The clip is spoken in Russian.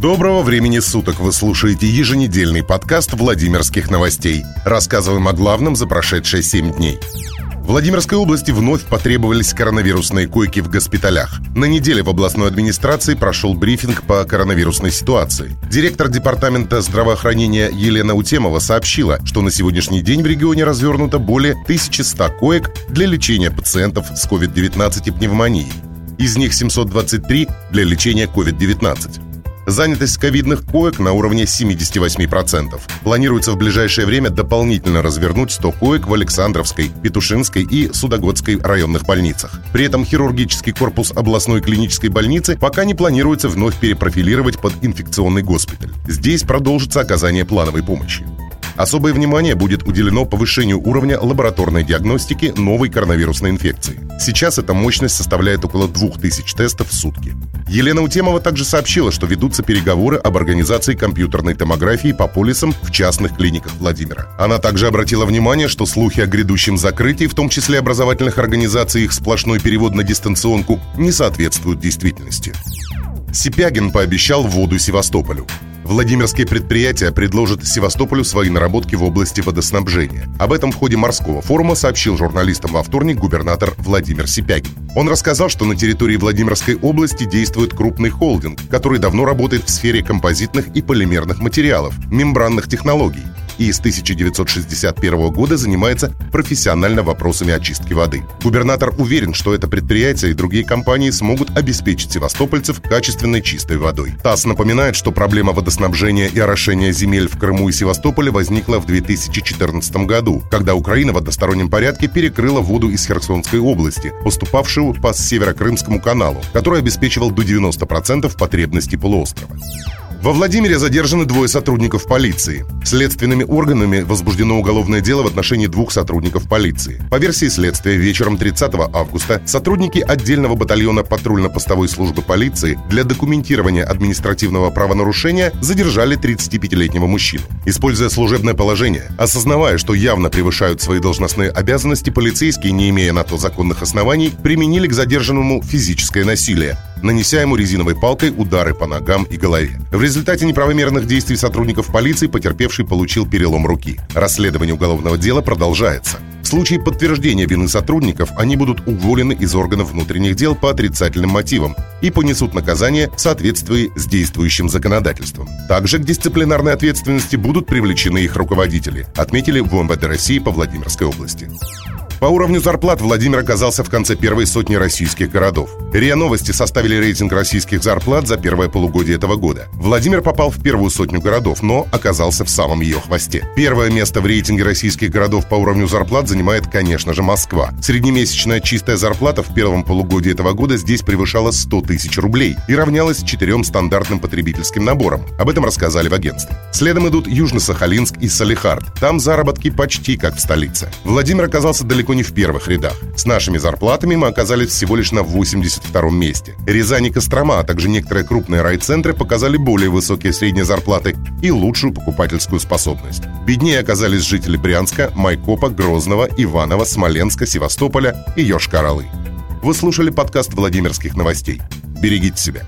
Доброго времени суток! Вы слушаете еженедельный подкаст Владимирских новостей. Рассказываем о главном за прошедшие 7 дней. В Владимирской области вновь потребовались коронавирусные койки в госпиталях. На неделе в областной администрации прошел брифинг по коронавирусной ситуации. Директор департамента здравоохранения Елена Утемова сообщила, что на сегодняшний день в регионе развернуто более 1100 коек для лечения пациентов с COVID-19 и пневмонией. Из них 723 для лечения COVID-19. Занятость ковидных коек на уровне 78%. Планируется в ближайшее время дополнительно развернуть 100 коек в Александровской, Петушинской и Судогодской районных больницах. При этом хирургический корпус областной клинической больницы пока не планируется вновь перепрофилировать под инфекционный госпиталь. Здесь продолжится оказание плановой помощи. Особое внимание будет уделено повышению уровня лабораторной диагностики новой коронавирусной инфекции. Сейчас эта мощность составляет около 2000 тестов в сутки. Елена Утемова также сообщила, что ведутся переговоры об организации компьютерной томографии по полисам в частных клиниках Владимира. Она также обратила внимание, что слухи о грядущем закрытии, в том числе образовательных организаций, их сплошной перевод на дистанционку, не соответствуют действительности. Сипягин пообещал воду Севастополю. Владимирские предприятия предложат Севастополю свои наработки в области водоснабжения. Об этом в ходе морского форума сообщил журналистам во вторник губернатор Владимир Сипягин. Он рассказал, что на территории Владимирской области действует крупный холдинг, который давно работает в сфере композитных и полимерных материалов, мембранных технологий и с 1961 года занимается профессионально вопросами очистки воды. Губернатор уверен, что это предприятие и другие компании смогут обеспечить севастопольцев качественной чистой водой. ТАСС напоминает, что проблема водоснабжения и орошения земель в Крыму и Севастополе возникла в 2014 году, когда Украина в одностороннем порядке перекрыла воду из Херсонской области, поступавшую по Северокрымскому каналу, который обеспечивал до 90% потребностей полуострова. Во Владимире задержаны двое сотрудников полиции. Следственными органами возбуждено уголовное дело в отношении двух сотрудников полиции. По версии следствия, вечером 30 августа сотрудники отдельного батальона патрульно-постовой службы полиции для документирования административного правонарушения задержали 35-летнего мужчину. Используя служебное положение, осознавая, что явно превышают свои должностные обязанности, полицейские, не имея на то законных оснований, применили к задержанному физическое насилие, нанеся ему резиновой палкой удары по ногам и голове. В результате неправомерных действий сотрудников полиции потерпевший получил перелом руки. Расследование уголовного дела продолжается. В случае подтверждения вины сотрудников они будут уволены из органов внутренних дел по отрицательным мотивам и понесут наказание в соответствии с действующим законодательством. Также к дисциплинарной ответственности будут привлечены их руководители, отметили в МВД России по Владимирской области. По уровню зарплат Владимир оказался в конце первой сотни российских городов. РИА Новости составили рейтинг российских зарплат за первое полугодие этого года. Владимир попал в первую сотню городов, но оказался в самом ее хвосте. Первое место в рейтинге российских городов по уровню зарплат занимает, конечно же, Москва. Среднемесячная чистая зарплата в первом полугодии этого года здесь превышала 100 тысяч рублей и равнялась четырем стандартным потребительским наборам. Об этом рассказали в агентстве. Следом идут Южно-Сахалинск и Салихард. Там заработки почти как в столице. Владимир оказался далеко далеко не в первых рядах. С нашими зарплатами мы оказались всего лишь на 82-м месте. Рязань и Кострома, а также некоторые крупные райцентры показали более высокие средние зарплаты и лучшую покупательскую способность. Беднее оказались жители Брянска, Майкопа, Грозного, Иванова, Смоленска, Севастополя и Йошкар-Олы. Вы слушали подкаст Владимирских новостей. Берегите себя.